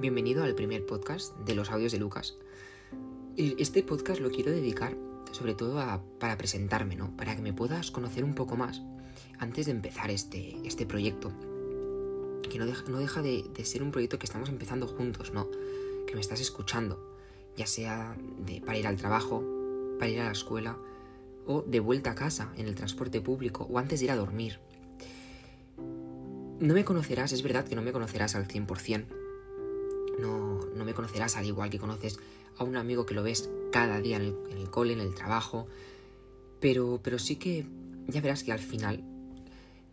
Bienvenido al primer podcast de los audios de Lucas. Este podcast lo quiero dedicar sobre todo para presentarme, ¿no? Para que me puedas conocer un poco más antes de empezar este, este proyecto. Que no deja, no deja de, ser un proyecto que estamos empezando juntos, ¿no? Que me estás escuchando, ya sea para ir al trabajo, para ir a la escuela, o de vuelta a casa, en el transporte público, o antes de ir a dormir. No me conocerás, es verdad que no me conocerás al 100%. No, no me conocerás al igual que conoces a un amigo que lo ves cada día en el, cole, en el trabajo. Pero, pero sí que ya verás que al final,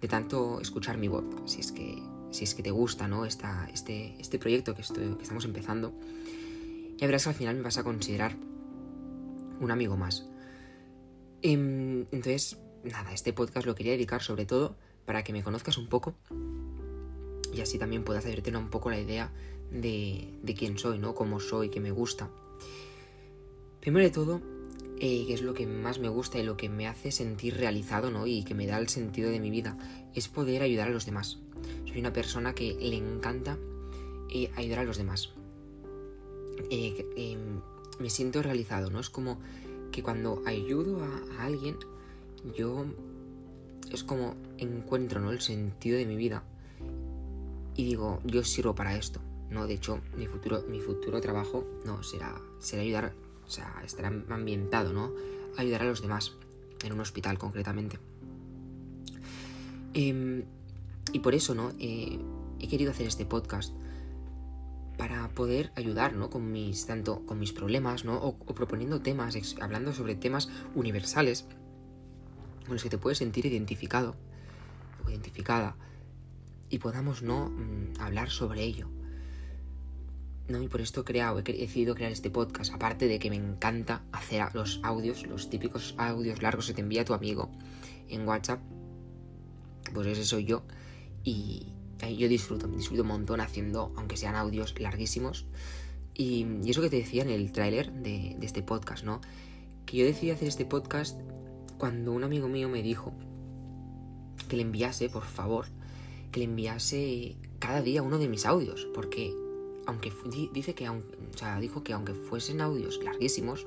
de tanto escuchar mi voz, si es que, si es que te gusta ¿no? Esta, este, este proyecto que, estamos empezando, ya verás que al final me vas a considerar un amigo más. Em, entonces, nada, este podcast lo quería dedicar sobre todo para que me conozcas un poco y así también puedas hacerte un poco la idea de, de quién soy, ¿no? Cómo soy, qué me gusta. Primero de todo, eh, que es lo que más me gusta y lo que me hace sentir realizado, ¿no? Y que me da el sentido de mi vida, es poder ayudar a los demás. Soy una persona que le encanta eh, ayudar a los demás. Eh, em, me siento realizado, ¿no? Es como que cuando ayudo a, a alguien, yo es como encuentro, ¿no? El sentido de mi vida. Y digo, yo sirvo para esto. No, de hecho, mi futuro, mi futuro trabajo no será, será ayudar o sea, estará ambientado, ¿no? ayudar a los demás, en un hospital concretamente. Em, y por eso, ¿no? Eh, he querido hacer este podcast para poder ayudar, ¿no? Con mis, tanto con mis problemas, ¿no? O, proponiendo temas, hablando sobre temas universales con los que te puedes sentir identificado o identificada y podamos, ¿no? Mm, hablar sobre ello. ¿No? Y por esto he creado, he decidido crear este podcast, aparte de que me encanta hacer los audios, los típicos audios largos que te envía tu amigo en WhatsApp, pues ese soy yo y yo disfruto, disfruto un montón haciendo, aunque sean audios larguísimos. Y, eso que te decía en el tráiler de, de este podcast, ¿no? Que yo decidí hacer este podcast cuando un amigo mío me dijo que le enviase, por favor, que le enviase cada día uno de mis audios, porque aunque dice que, o sea, dijo que aunque fuesen audios larguísimos,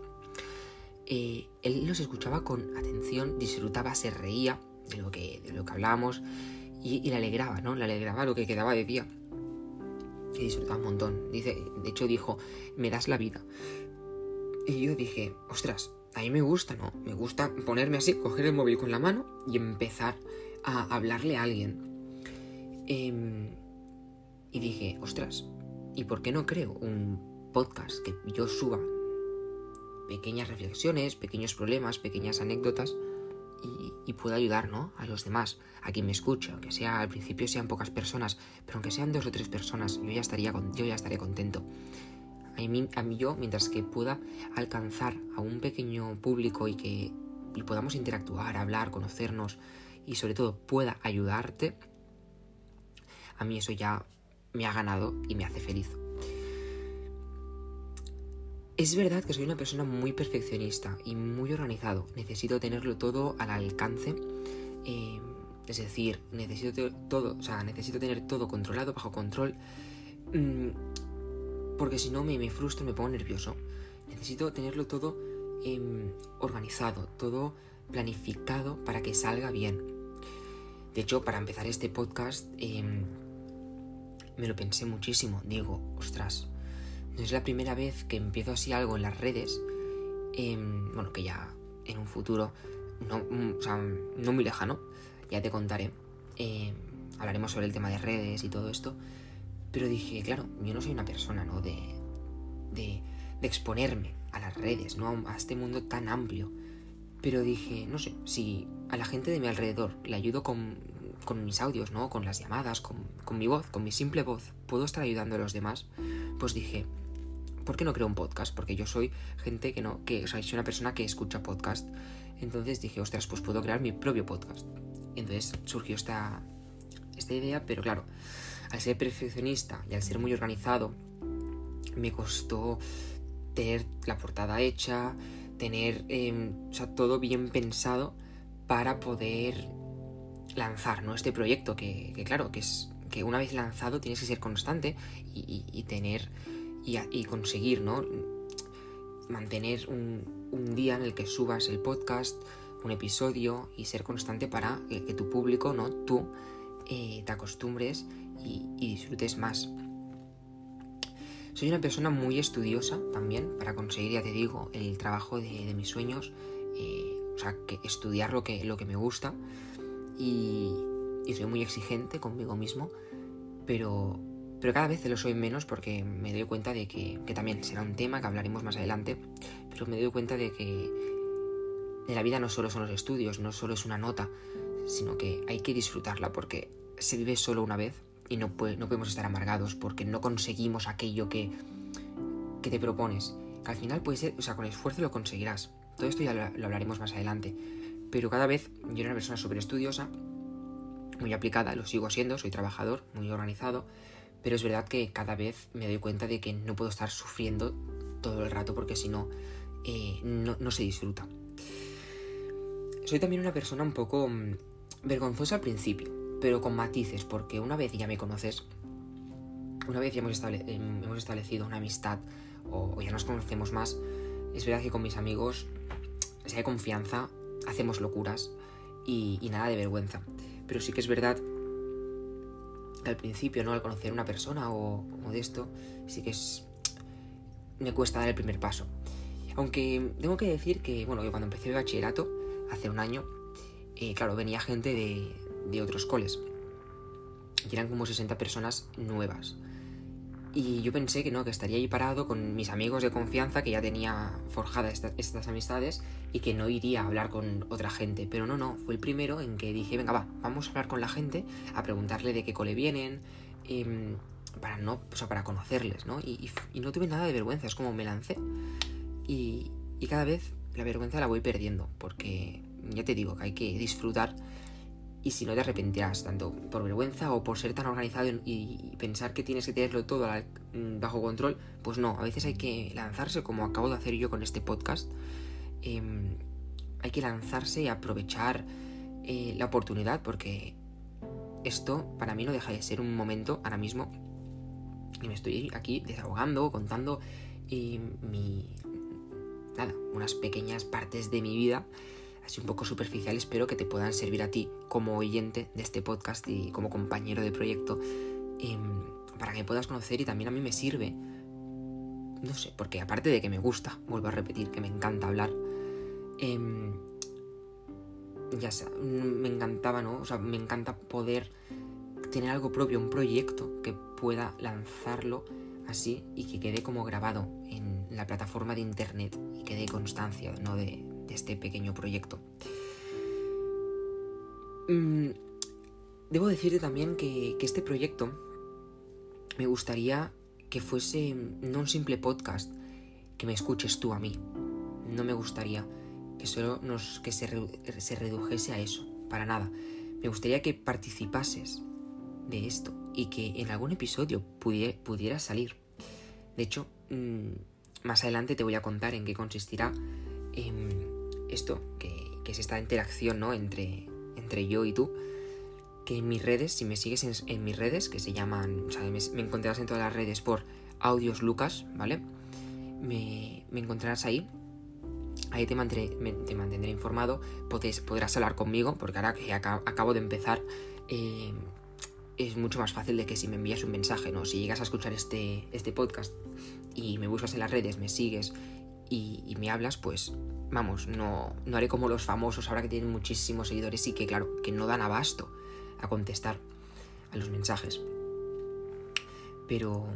eh, él los escuchaba con atención, disfrutaba, se reía de lo que, de lo que hablábamos y, le alegraba, ¿no? Le alegraba lo que quedaba de día. Y disfrutaba un montón. Dice, de hecho dijo, me das la vida. Y yo dije, ostras, a mí me gusta, ¿no? Me gusta ponerme así, coger el móvil con la mano y empezar a hablarle a alguien. Em, y dije, ostras, ¿Y por qué no creo un podcast que yo suba pequeñas reflexiones, pequeños problemas, pequeñas anécdotas y, pueda ayudar ¿no? a los demás, a quien me escuche, aunque sea al principio sean pocas personas, pero aunque sean dos o tres personas, yo ya estaría yo ya estaré contento. A mí, a mí yo, mientras que pueda alcanzar a un pequeño público y que y podamos interactuar, hablar, conocernos y sobre todo pueda ayudarte, a mí eso ya me ha ganado y me hace feliz. Es verdad que soy una persona muy perfeccionista y muy organizado. Necesito tenerlo todo al alcance. Eh, es decir, necesito todo, o sea, necesito tener todo controlado, bajo control. Mm, porque si no me, me, frustro, me pongo nervioso. Necesito tenerlo todo em, organizado, todo planificado para que salga bien. De hecho, para empezar este podcast, em, me lo pensé muchísimo. Digo, ostras, no es la primera vez que empiezo así algo en las redes. Em, bueno, que ya en un futuro, no, mm, o sea, no muy lejano, ya te contaré. Em, hablaremos sobre el tema de redes y todo esto. Pero dije, claro, yo no soy una persona, ¿no? De, de, de exponerme a las redes, ¿no? A este mundo tan amplio. Pero dije, no sé, si a la gente de mi alrededor le ayudo con con mis audios, ¿no? Con las llamadas, con, mi voz, con mi simple voz, puedo estar ayudando a los demás, pues dije, ¿por qué no creo un podcast? Porque yo soy gente que no, que, o sea, soy una persona que escucha podcast. Entonces dije, ostras, pues puedo crear mi propio podcast. Entonces surgió esta, esta idea, pero claro, al ser perfeccionista y al ser muy organizado, me costó tener la portada hecha, tener em, o sea, todo bien pensado para poder lanzar ¿no? este proyecto que, claro, que es, que una vez lanzado tienes que ser constante y, tener y, conseguir, ¿no? Mantener un, día en el que subas el podcast, un episodio y ser constante para que, tu público, ¿no? Tú eh, te acostumbres y, disfrutes más. Soy una persona muy estudiosa también para conseguir, ya te digo, el trabajo de, mis sueños. Eh, o sea, que estudiar lo que, lo que me gusta. Y, soy muy exigente conmigo mismo, pero, pero cada vez lo soy menos porque me doy cuenta de que, que, también será un tema que hablaremos más adelante, pero me doy cuenta de que de la vida no solo son los estudios, no solo es una nota, sino que hay que disfrutarla porque se vive solo una vez y no, puede, no podemos estar amargados porque no conseguimos aquello que, que te propones. Que al final puede ser, o sea, con esfuerzo lo conseguirás. Todo esto ya lo hablaremos más adelante. Pero cada vez yo era una persona súper estudiosa muy aplicada, lo sigo siendo, soy trabajador, muy organizado, pero es verdad que cada vez me doy cuenta de que no puedo estar sufriendo todo el rato porque si no, eh, no, se disfruta. Soy también una persona un poco mm, vergonzosa al principio, pero con matices, porque una vez ya me conoces, una vez ya hemos, em, establecido una amistad o, ya nos conocemos más, es verdad que con mis amigos, si hay confianza, hacemos locuras y nada de vergüenza. Pero sí que es verdad que al principio, ¿no? Al conocer a una persona o, de esto, sí que es. me cuesta dar el primer paso. Aunque tengo que decir que, bueno, que cuando empecé el bachillerato, hace un año, eh, claro, venía gente de, de otros coles. Y eran como 60 personas nuevas. Y yo pensé que no, que estaría ahí parado con mis amigos de confianza, que ya tenía forjadas estas amistades y que no iría a hablar con otra gente. Pero no, no, fue el primero en que dije, venga, va, vamos a hablar con la gente, a preguntarle de qué cole vienen, em, para no, o sea, para conocerles, ¿no? Y, no tuve nada de vergüenza, es como me lancé. Y, y cada vez la vergüenza la voy perdiendo, porque ya te digo que hay que disfrutar y si no te arrepentirás, tanto por vergüenza o por ser tan organizado y, pensar que tienes que tenerlo todo mm, bajo control, pues no, a veces hay que lanzarse como acabo de hacer yo con este podcast. Em, hay que lanzarse y aprovechar eh, la oportunidad porque esto para mí no deja de ser un momento ahora mismo y me estoy aquí desahogando, contando eh, mi... nada, unas pequeñas partes de mi vida así un poco superficial, espero que te puedan servir a ti como oyente de este podcast y como compañero de proyecto em, para que puedas conocer y también a mí me sirve. No sé, porque aparte de que me gusta, vuelvo a repetir, que me encanta hablar, em, ya sea, me encantaba, ¿no? O sea, me encanta poder tener algo propio, un proyecto que pueda lanzarlo así y que quede como grabado en la plataforma de internet y quede constancia, ¿no? De, este pequeño proyecto. Mm, debo decirte también que, este proyecto me gustaría que fuese no un simple podcast, que me escuches tú a mí. No me gustaría que solo nos, que se, redujese a eso, para nada. Me gustaría que participases de esto y que en algún episodio pudiera, salir. De hecho, mm, más adelante te voy a contar en qué consistirá. Em, esto, que, es esta interacción ¿no? entre, entre yo y tú, que en mis redes, si me sigues en, mis redes, que se llaman, o sea, me, encontrarás en todas las redes por Audios Lucas, ¿vale? Me, encontrarás ahí. Ahí te, te mantendré informado, podrás hablar conmigo, porque ahora que acabo, de empezar, eh, es mucho más fácil de que si me envías un mensaje, ¿no? Si llegas a escuchar este, este podcast y me buscas en las redes, me sigues y, me hablas, pues vamos, no, no haré como los famosos ahora que tienen muchísimos seguidores y que claro, que no dan abasto a contestar a los mensajes. Pero,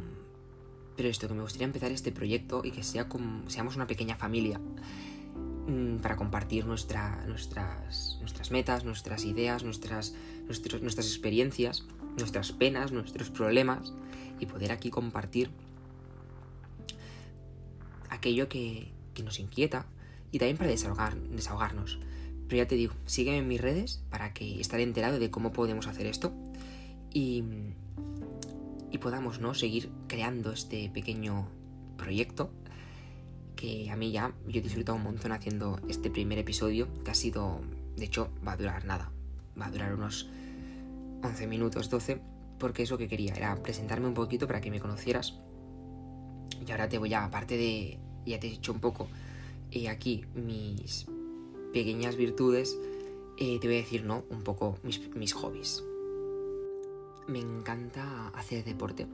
pero esto, que me gustaría empezar este proyecto y que sea seamos una pequeña familia mm, para compartir nuestra, nuestras, nuestras metas, nuestras ideas, nuestras, nuestras experiencias, nuestras penas, nuestros problemas y poder aquí compartir aquello que, nos inquieta y también para desahogar, desahogarnos. Pero ya te digo, sígueme en mis redes para que estaré enterado de cómo podemos hacer esto y, y podamos ¿no? seguir creando este pequeño proyecto que a mí ya yo he disfrutado un montón haciendo este primer episodio que ha sido, de hecho, va a durar nada, va a durar unos 11 minutos, 12 porque es lo que quería, era presentarme un poquito para que me conocieras. Y ahora te voy a, aparte de, ya te he dicho un poco, eh, aquí mis pequeñas virtudes, eh, te voy a decir, ¿no? Un poco mis, mis hobbies. Me encanta hacer deporte.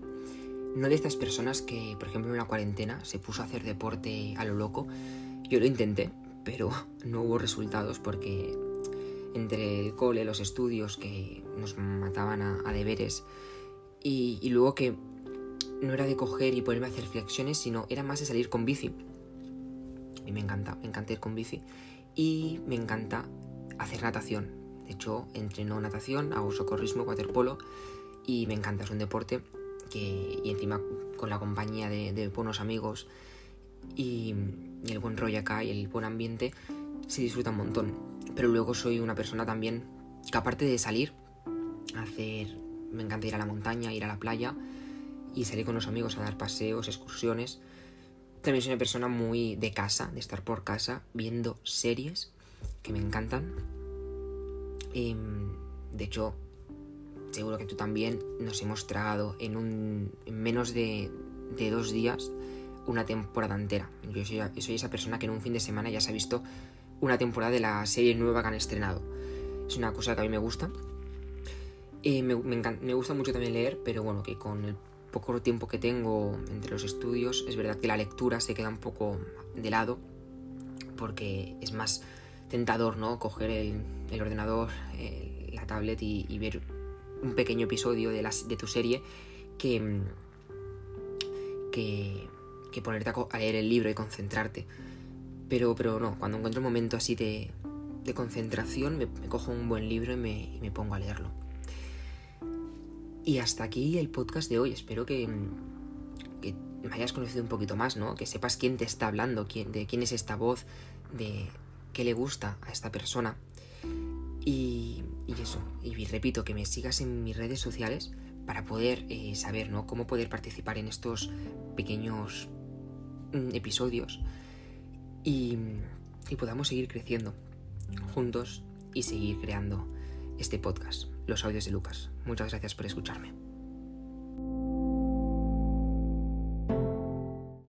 No de estas personas que, por ejemplo, en la cuarentena se puso a hacer deporte a lo loco. Yo lo intenté, pero no hubo resultados porque entre el cole, los estudios que nos mataban a, deberes y, y, luego que no era de coger y ponerme a hacer flexiones, sino era más de salir con bici. Y me encanta, me encanta ir con bici y me encanta hacer natación. De hecho, entreno natación, hago socorrismo, waterpolo y me encanta, es un deporte que, y encima con la compañía de, buenos amigos y, y el buen rollo acá y el buen ambiente, se disfruta un montón. Pero luego soy una persona también que aparte de salir, hacer, me encanta ir a la montaña, ir a la playa y salir con los amigos a dar paseos, excursiones. También soy una persona muy de casa, de estar por casa, viendo series que me encantan. Em, de hecho, seguro que tú también nos hemos tragado en, un, en menos de, de dos días una temporada entera. Yo soy, esa persona que en un fin de semana ya se ha visto una temporada de la serie nueva que han estrenado. Es una cosa que a mí me gusta. Eh, me, me, gusta mucho también leer, pero bueno, que con el poco tiempo que tengo entre los estudios, es verdad que la lectura se queda un poco de lado, porque es más tentador, ¿no? Coger el, ordenador, la tablet y, ver un pequeño episodio de, de tu serie que, que, que ponerte a leer el libro y concentrarte. Pero, pero no, cuando encuentro un momento así de, de concentración, me, cojo un buen libro y me, me, pongo a leerlo. Y hasta aquí el podcast de hoy. Espero que, que, me hayas conocido un poquito más, ¿no? Que sepas quién te está hablando, quién, de quién es esta voz, de qué le gusta a esta persona. Y, y eso, y repito, que me sigas en mis redes sociales para poder eh, saber, ¿no? Cómo poder participar en estos pequeños mm, episodios y, podamos seguir creciendo juntos y seguir creando este podcast, Los Audios de Lucas. Muchas gracias por escucharme.